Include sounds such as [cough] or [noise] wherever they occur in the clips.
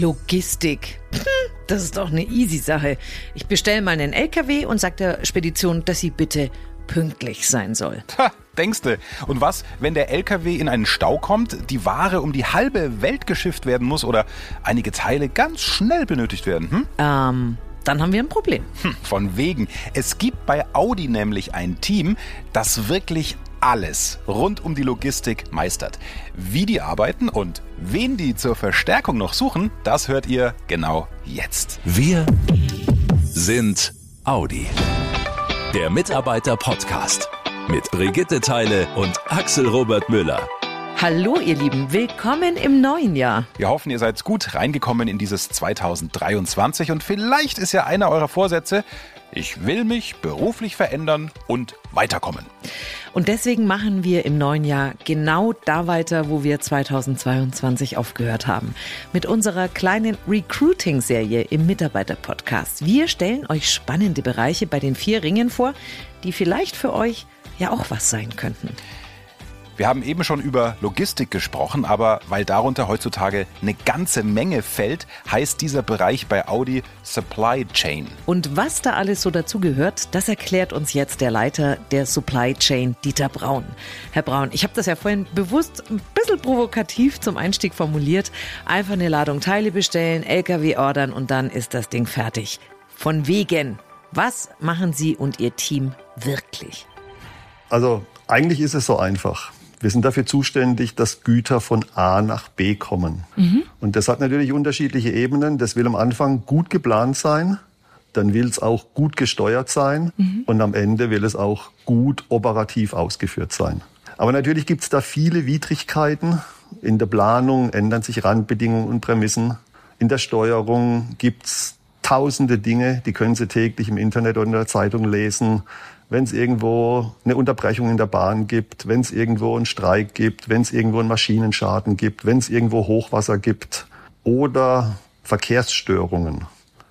Logistik. Hm, Das ist doch eine easy Sache. Ich bestelle mal einen LKW und sage der Spedition, dass sie bitte pünktlich sein soll. Ha, denkste. Und was, wenn der LKW in einen Stau kommt, die Ware um die halbe Welt geschifft werden muss oder einige Teile ganz schnell benötigt werden? Hm? Ähm, dann haben wir ein Problem. Hm, Von wegen. Es gibt bei Audi nämlich ein Team, das wirklich alles rund um die Logistik meistert. Wie die arbeiten und wen die zur Verstärkung noch suchen, das hört ihr genau jetzt. Wir sind Audi. Der Mitarbeiter-Podcast. Mit Brigitte Teile und Axel Robert Müller. Hallo ihr Lieben, willkommen im neuen Jahr. Wir hoffen, ihr seid gut reingekommen in dieses 2023 und vielleicht ist ja einer eurer Vorsätze, ich will mich beruflich verändern und weiterkommen. Und deswegen machen wir im neuen Jahr genau da weiter, wo wir 2022 aufgehört haben. Mit unserer kleinen Recruiting-Serie im Mitarbeiter-Podcast. Wir stellen euch spannende Bereiche bei den vier Ringen vor, die vielleicht für euch ja auch was sein könnten. Wir haben eben schon über Logistik gesprochen, aber weil darunter heutzutage eine ganze Menge fällt, heißt dieser Bereich bei Audi Supply Chain. Und was da alles so dazugehört, das erklärt uns jetzt der Leiter der Supply Chain, Dieter Braun. Herr Braun, ich habe das ja vorhin bewusst ein bisschen provokativ zum Einstieg formuliert. Einfach eine Ladung Teile bestellen, LKW ordern und dann ist das Ding fertig. Von wegen. Was machen Sie und Ihr Team wirklich? Also eigentlich ist es so einfach. Wir sind dafür zuständig, dass Güter von A nach B kommen. Und das hat natürlich unterschiedliche Ebenen. Das will am Anfang gut geplant sein, dann will es auch gut gesteuert sein und am Ende will es auch gut operativ ausgeführt sein. Aber natürlich gibt es da viele Widrigkeiten. In der Planung ändern sich Randbedingungen und Prämissen. In der Steuerung gibt es tausende Dinge, die können Sie täglich im Internet oder in der Zeitung lesen. Wenn es irgendwo eine Unterbrechung in der Bahn gibt, wenn es irgendwo einen Streik gibt, wenn es irgendwo einen Maschinenschaden gibt, wenn es irgendwo Hochwasser gibt oder Verkehrsstörungen,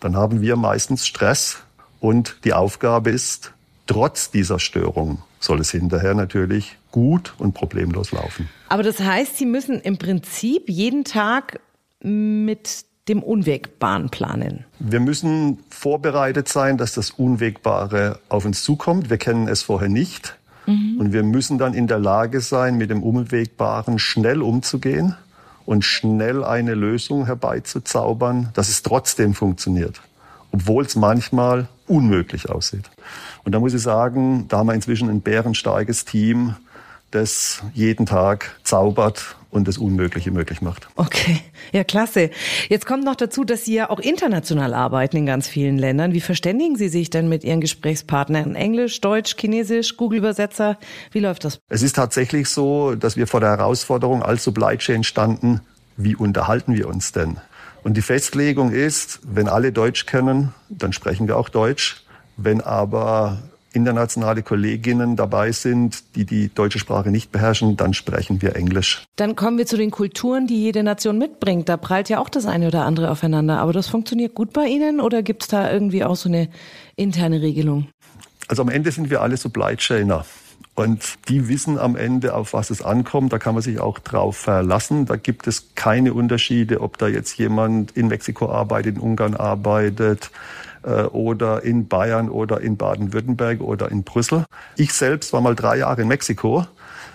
dann haben wir meistens Stress und die Aufgabe ist, trotz dieser Störung soll es hinterher natürlich gut und problemlos laufen. Aber das heißt, Sie müssen im Prinzip jeden Tag mit dem Unwegbaren planen. Wir müssen vorbereitet sein, dass das Unwegbare auf uns zukommt. Wir kennen es vorher nicht. Und wir müssen dann in der Lage sein, mit dem Unwegbaren schnell umzugehen und schnell eine Lösung herbeizuzaubern, dass es trotzdem funktioniert. Obwohl es manchmal unmöglich aussieht. Und da muss ich sagen, da haben wir inzwischen ein bärenstarkes Team, das jeden Tag zaubert und das Unmögliche möglich macht. Okay, ja klasse. Jetzt kommt noch dazu, dass Sie ja auch international arbeiten in ganz vielen Ländern. Wie verständigen Sie sich denn mit Ihren Gesprächspartnern? Englisch, Deutsch, Chinesisch, Google-Übersetzer? Wie läuft das? Es ist tatsächlich so, dass wir vor der Herausforderung als Supply Chain standen, wie unterhalten wir uns denn? Und die Festlegung ist, wenn alle Deutsch können, dann sprechen wir auch Deutsch. Wenn aber internationale Kolleginnen dabei sind, die die deutsche Sprache nicht beherrschen, dann sprechen wir Englisch. Dann kommen wir zu den Kulturen, die jede Nation mitbringt. Da prallt ja auch das eine oder andere aufeinander. Aber das funktioniert gut bei Ihnen oder gibt es da irgendwie auch so eine interne Regelung? Also am Ende sind wir alle Supply Chainer. Und die wissen am Ende, auf was es ankommt. Da kann man sich auch drauf verlassen. Da gibt es keine Unterschiede, ob da jetzt jemand in Mexiko arbeitet, in Ungarn arbeitet oder in Bayern oder in Baden-Württemberg oder in Brüssel. Ich selbst war mal drei Jahre in Mexiko.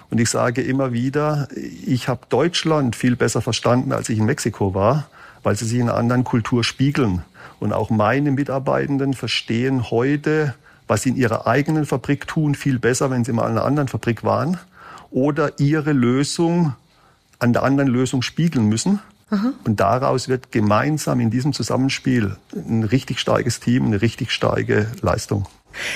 Und ich sage immer wieder, ich habe Deutschland viel besser verstanden, als ich in Mexiko war, weil sie sich in einer anderen Kultur spiegeln. Und auch meine Mitarbeitenden verstehen heute, was sie in ihrer eigenen Fabrik tun, viel besser, wenn sie mal in einer anderen Fabrik waren oder ihre Lösung an der anderen Lösung spiegeln müssen. Und daraus wird gemeinsam in diesem Zusammenspiel ein richtig starkes Team, eine richtig starke Leistung.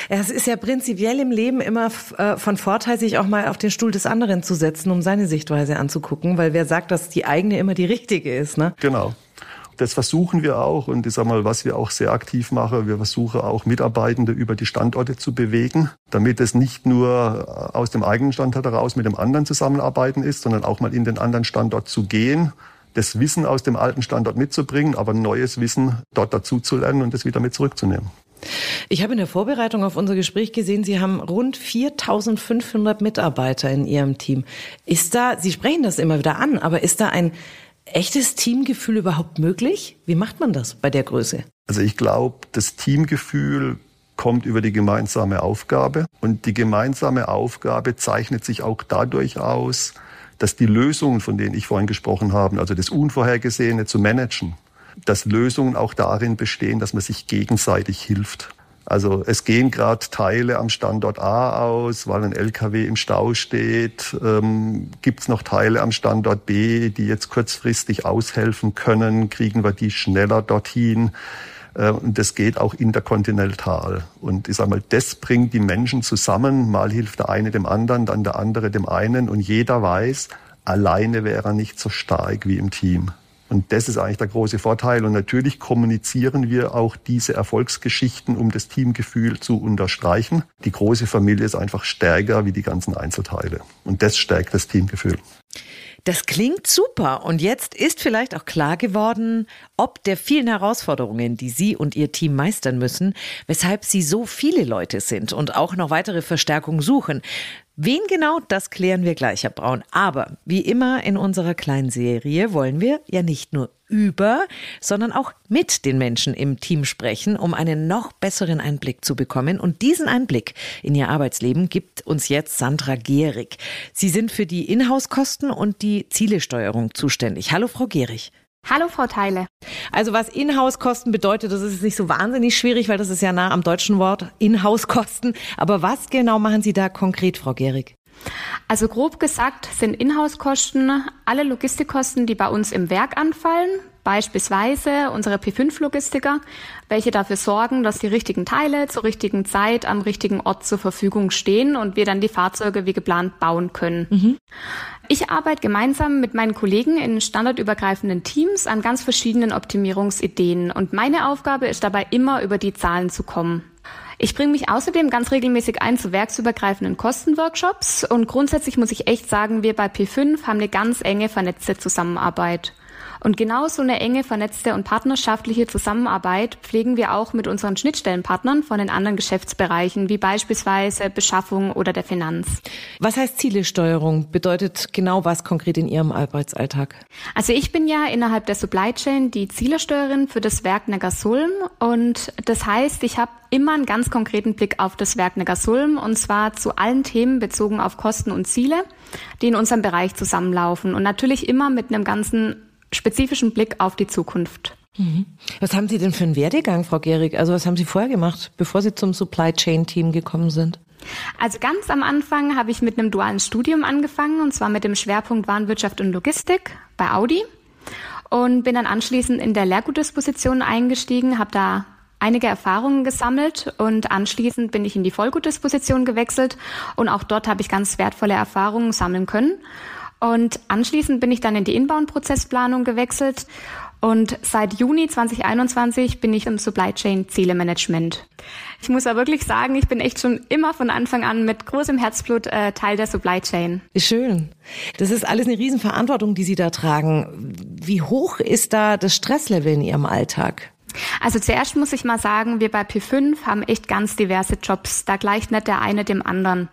Ja, es ist ja prinzipiell im Leben immer äh, von Vorteil, sich auch mal auf den Stuhl des anderen zu setzen, um seine Sichtweise anzugucken, weil wer sagt, dass die eigene immer die richtige ist, ne? Genau. Das versuchen wir auch und ich sag mal, was wir auch sehr aktiv machen, wir versuchen auch Mitarbeitende über die Standorte zu bewegen, damit es nicht nur aus dem eigenen Standort heraus mit dem anderen zusammenarbeiten ist, sondern auch mal in den anderen Standort zu gehen, das Wissen aus dem alten Standort mitzubringen, aber neues Wissen dort dazu zu lernen und es wieder mit zurückzunehmen. Ich habe in der Vorbereitung auf unser Gespräch gesehen, Sie haben rund 4500 Mitarbeiter in Ihrem Team. Ist da, Sie sprechen das immer wieder an, aber ist da ein echtes Teamgefühl überhaupt möglich? Wie macht man das bei der Größe? Also ich glaube, das Teamgefühl kommt über die gemeinsame Aufgabe. Und die gemeinsame Aufgabe zeichnet sich auch dadurch aus, dass die Lösungen, von denen ich vorhin gesprochen habe, also das Unvorhergesehene zu managen, dass Lösungen auch darin bestehen, dass man sich gegenseitig hilft. Also es gehen gerade Teile am Standort A aus, weil ein LKW im Stau steht. Ähm, Gibt es noch Teile am Standort B, die jetzt kurzfristig aushelfen können? Kriegen wir die schneller dorthin? Äh, und das geht auch interkontinental. Und ich sage mal, das bringt die Menschen zusammen. Mal hilft der eine dem anderen, dann der andere dem einen. Und jeder weiß, alleine wäre er nicht so stark wie im Team. Und das ist eigentlich der große Vorteil. Und natürlich kommunizieren wir auch diese Erfolgsgeschichten, um das Teamgefühl zu unterstreichen. Die große Familie ist einfach stärker wie die ganzen Einzelteile. Und das stärkt das Teamgefühl. Das klingt super. Und jetzt ist vielleicht auch klar geworden, ob der vielen Herausforderungen, die Sie und Ihr Team meistern müssen, weshalb Sie so viele Leute sind und auch noch weitere Verstärkung suchen. Wen genau, das klären wir gleich, Herr Braun. Aber wie immer in unserer kleinen Serie wollen wir ja nicht nur über, sondern auch mit den Menschen im Team sprechen, um einen noch besseren Einblick zu bekommen. Und diesen Einblick in ihr Arbeitsleben gibt uns jetzt Sandra Gehrig. Sie sind für die Inhouse-Kosten und die Zielesteuerung zuständig. Hallo, Frau Gehrig. Hallo Frau Teile. Also was Inhouse-Kosten bedeutet, das ist nicht so wahnsinnig schwierig, weil das ist ja nah am deutschen Wort Inhouse-Kosten. Aber was genau machen Sie da konkret, Frau Gehrig? Also grob gesagt sind Inhouse-Kosten alle Logistikkosten, die bei uns im Werk anfallen, beispielsweise unsere P5-Logistiker, welche dafür sorgen, dass die richtigen Teile zur richtigen Zeit am richtigen Ort zur Verfügung stehen und wir dann die Fahrzeuge wie geplant bauen können. Mhm. Ich arbeite gemeinsam mit meinen Kollegen in standardübergreifenden Teams an ganz verschiedenen Optimierungsideen und meine Aufgabe ist dabei immer über die Zahlen zu kommen. Ich bringe mich außerdem ganz regelmäßig ein zu werksübergreifenden Kostenworkshops und grundsätzlich muss ich echt sagen, wir bei P5 haben eine ganz enge vernetzte Zusammenarbeit. Und genau so eine enge, vernetzte und partnerschaftliche Zusammenarbeit pflegen wir auch mit unseren Schnittstellenpartnern von den anderen Geschäftsbereichen, wie beispielsweise Beschaffung oder der Finanz. Was heißt Zielesteuerung? Bedeutet genau was konkret in Ihrem Arbeitsalltag? Also ich bin ja innerhalb der Supply Chain die Zielesteuerin für das Werk Neckarsulm und das heißt, ich habe immer einen ganz konkreten Blick auf das Werk Neckarsulm und zwar zu allen Themen bezogen auf Kosten und Ziele, die in unserem Bereich zusammenlaufen und natürlich immer mit einem ganzen spezifischen Blick auf die Zukunft. Mhm. Was haben Sie denn für einen Werdegang, Frau Gehrig? Also was haben Sie vorher gemacht, bevor Sie zum Supply Chain Team gekommen sind? Also ganz am Anfang habe ich mit einem dualen Studium angefangen und zwar mit dem Schwerpunkt Warenwirtschaft und Logistik bei Audi und bin dann anschließend in der Lehrgutdisposition eingestiegen, habe da einige Erfahrungen gesammelt und anschließend bin ich in die Vollgutdisposition gewechselt und auch dort habe ich ganz wertvolle Erfahrungen sammeln können und anschließend bin ich dann in die Inbound-Prozessplanung gewechselt und seit Juni 2021 bin ich im Supply Chain Zielemanagement. Ich muss aber wirklich sagen, ich bin echt schon immer von Anfang an mit großem Herzblut äh, Teil der Supply Chain. Schön. Das ist alles eine Riesenverantwortung, die Sie da tragen. Wie hoch ist da das Stresslevel in Ihrem Alltag? Also zuerst muss ich mal sagen, wir bei P5 haben echt ganz diverse Jobs. Da gleicht nicht der eine dem anderen.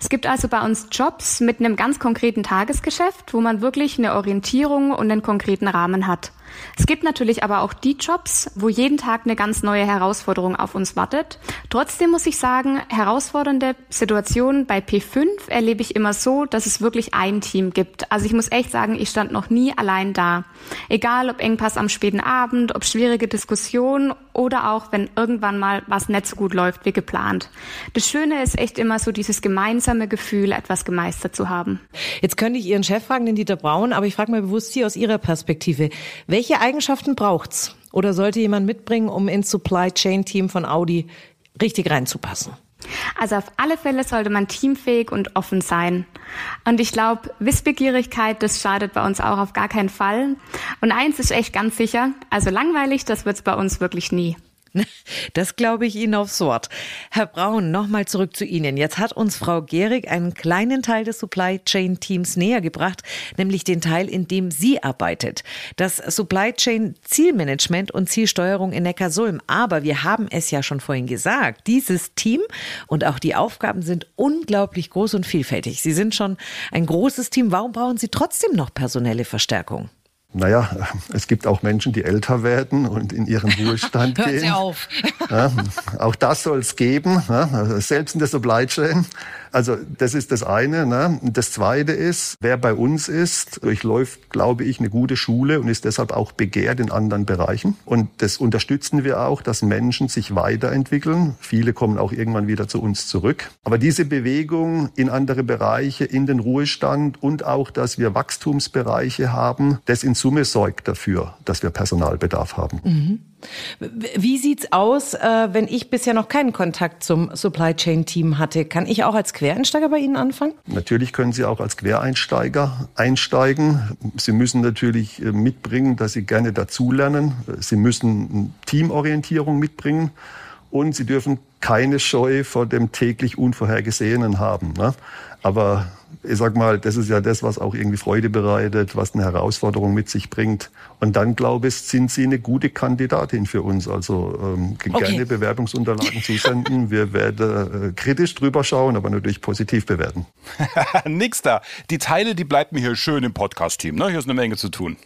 Es gibt also bei uns Jobs mit einem ganz konkreten Tagesgeschäft, wo man wirklich eine Orientierung und einen konkreten Rahmen hat. Es gibt natürlich aber auch die Jobs, wo jeden Tag eine ganz neue Herausforderung auf uns wartet. Trotzdem muss ich sagen, herausfordernde Situationen bei P5 erlebe ich immer so, dass es wirklich ein Team gibt. Also ich muss echt sagen, ich stand noch nie allein da. Egal ob Engpass am späten Abend, ob schwierige Diskussionen oder auch wenn irgendwann mal was nicht so gut läuft wie geplant. Das Schöne ist echt immer so dieses gemeinsame Gefühl, etwas gemeistert zu haben. Jetzt könnte ich Ihren Chef fragen, den Dieter Braun, aber ich frage mal bewusst hier aus Ihrer Perspektive. Welche Eigenschaften braucht's? Oder sollte jemand mitbringen, um ins Supply Chain Team von Audi richtig reinzupassen? Also auf alle Fälle sollte man teamfähig und offen sein. Und ich glaube, Wissbegierigkeit, das schadet bei uns auch auf gar keinen Fall. Und eins ist echt ganz sicher, also langweilig, das wird's bei uns wirklich nie. [laughs] Das glaube ich Ihnen aufs Wort. Herr Braun, nochmal zurück zu Ihnen. Jetzt hat uns Frau Gehrig einen kleinen Teil des Supply Chain Teams näher gebracht, nämlich den Teil, in dem sie arbeitet. Das Supply Chain Zielmanagement und Zielsteuerung in Neckarsulm. Aber wir haben es ja schon vorhin gesagt. Dieses Team und auch die Aufgaben sind unglaublich groß und vielfältig. Sie sind schon ein großes Team. Warum brauchen Sie trotzdem noch personelle Verstärkung? Naja, [laughs] es gibt auch Menschen, die älter werden und in ihren Ruhestand [laughs] Hört gehen. sie auf. Ja, auch das soll es geben, ja, selbst in der Supply Chain. Also das ist das eine. Ne? Das zweite ist, wer bei uns ist, durchläuft, glaube ich, eine gute Schule und ist deshalb auch begehrt in anderen Bereichen. Und das unterstützen wir auch, dass Menschen sich weiterentwickeln. Viele kommen auch irgendwann wieder zu uns zurück. Aber diese Bewegung in andere Bereiche, in den Ruhestand und auch, dass wir Wachstumsbereiche haben, das in Summe sorgt dafür, dass wir Personalbedarf haben. Mhm. Wie sieht's aus, äh, wenn ich bisher noch keinen Kontakt zum Supply Chain Team hatte? Kann ich auch als Quereinsteiger bei Ihnen anfangen? Natürlich können Sie auch als Quereinsteiger einsteigen. Sie müssen natürlich äh, mitbringen, dass Sie gerne dazulernen. Sie müssen Teamorientierung mitbringen und Sie dürfen keine Scheu vor dem täglich Unvorhergesehenen haben. Ne? Aber ich sag mal, das ist ja das, was auch irgendwie Freude bereitet, was eine Herausforderung mit sich bringt. Und dann, glaube ich, sind Sie eine gute Kandidatin für uns. Also ähm, gerne Okay. Bewerbungsunterlagen zusenden. Wir werden äh, kritisch drüber schauen, aber natürlich positiv bewerten. [laughs] Nix da. Die Teile, die bleibt mir hier schön im Podcast-Team. Ne? Hier ist eine Menge zu tun.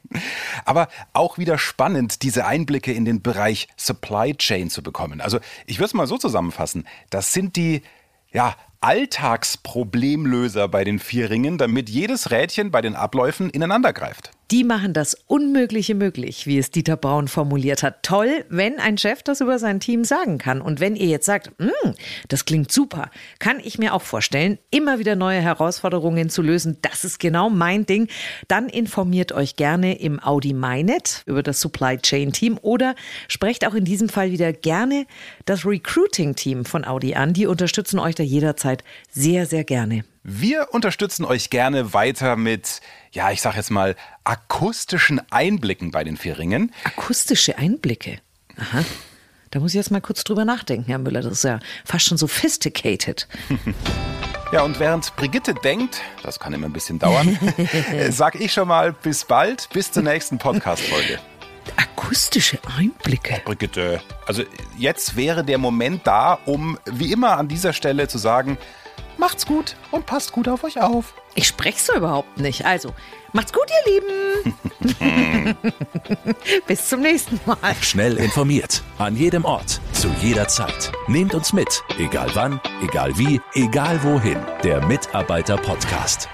[laughs] Aber auch wieder spannend, diese Einblicke in den Bereich Supply Chain zu bekommen. Also ich würde es mal so zusammenfassen. Das sind die ja, Alltagsproblemlöser bei den vier Ringen, damit jedes Rädchen bei den Abläufen ineinander greift. Die machen das Unmögliche möglich, wie es Dieter Braun formuliert hat. Toll, wenn ein Chef das über sein Team sagen kann. Und wenn ihr jetzt sagt, "Mm, das klingt super, kann ich mir auch vorstellen, immer wieder neue Herausforderungen zu lösen. Das ist genau mein Ding. Dann informiert euch gerne im Audi MyNet über das Supply Chain Team oder sprecht auch in diesem Fall wieder gerne das Recruiting Team von Audi an. Die unterstützen euch da jederzeit sehr, sehr gerne. Wir unterstützen euch gerne weiter mit, ja, ich sag jetzt mal, akustischen Einblicken bei den vier Ringen. Akustische Einblicke. Aha. Da muss ich jetzt mal kurz drüber nachdenken, Herr Müller. Das ist ja fast schon sophisticated. Ja, und während Brigitte denkt, das kann immer ein bisschen dauern, [laughs] äh, sag ich schon mal bis bald, bis zur nächsten Podcast-Folge. Akustische Einblicke. Brigitte, also jetzt wäre der Moment da, um wie immer an dieser Stelle zu sagen, macht's gut und passt gut auf euch auf. Ich spreche so überhaupt nicht. Also, macht's gut, ihr Lieben. [laughs] Bis zum nächsten Mal. Schnell informiert. An jedem Ort. Zu jeder Zeit. Nehmt uns mit. Egal wann, egal wie, egal wohin. Der Mitarbeiter-Podcast.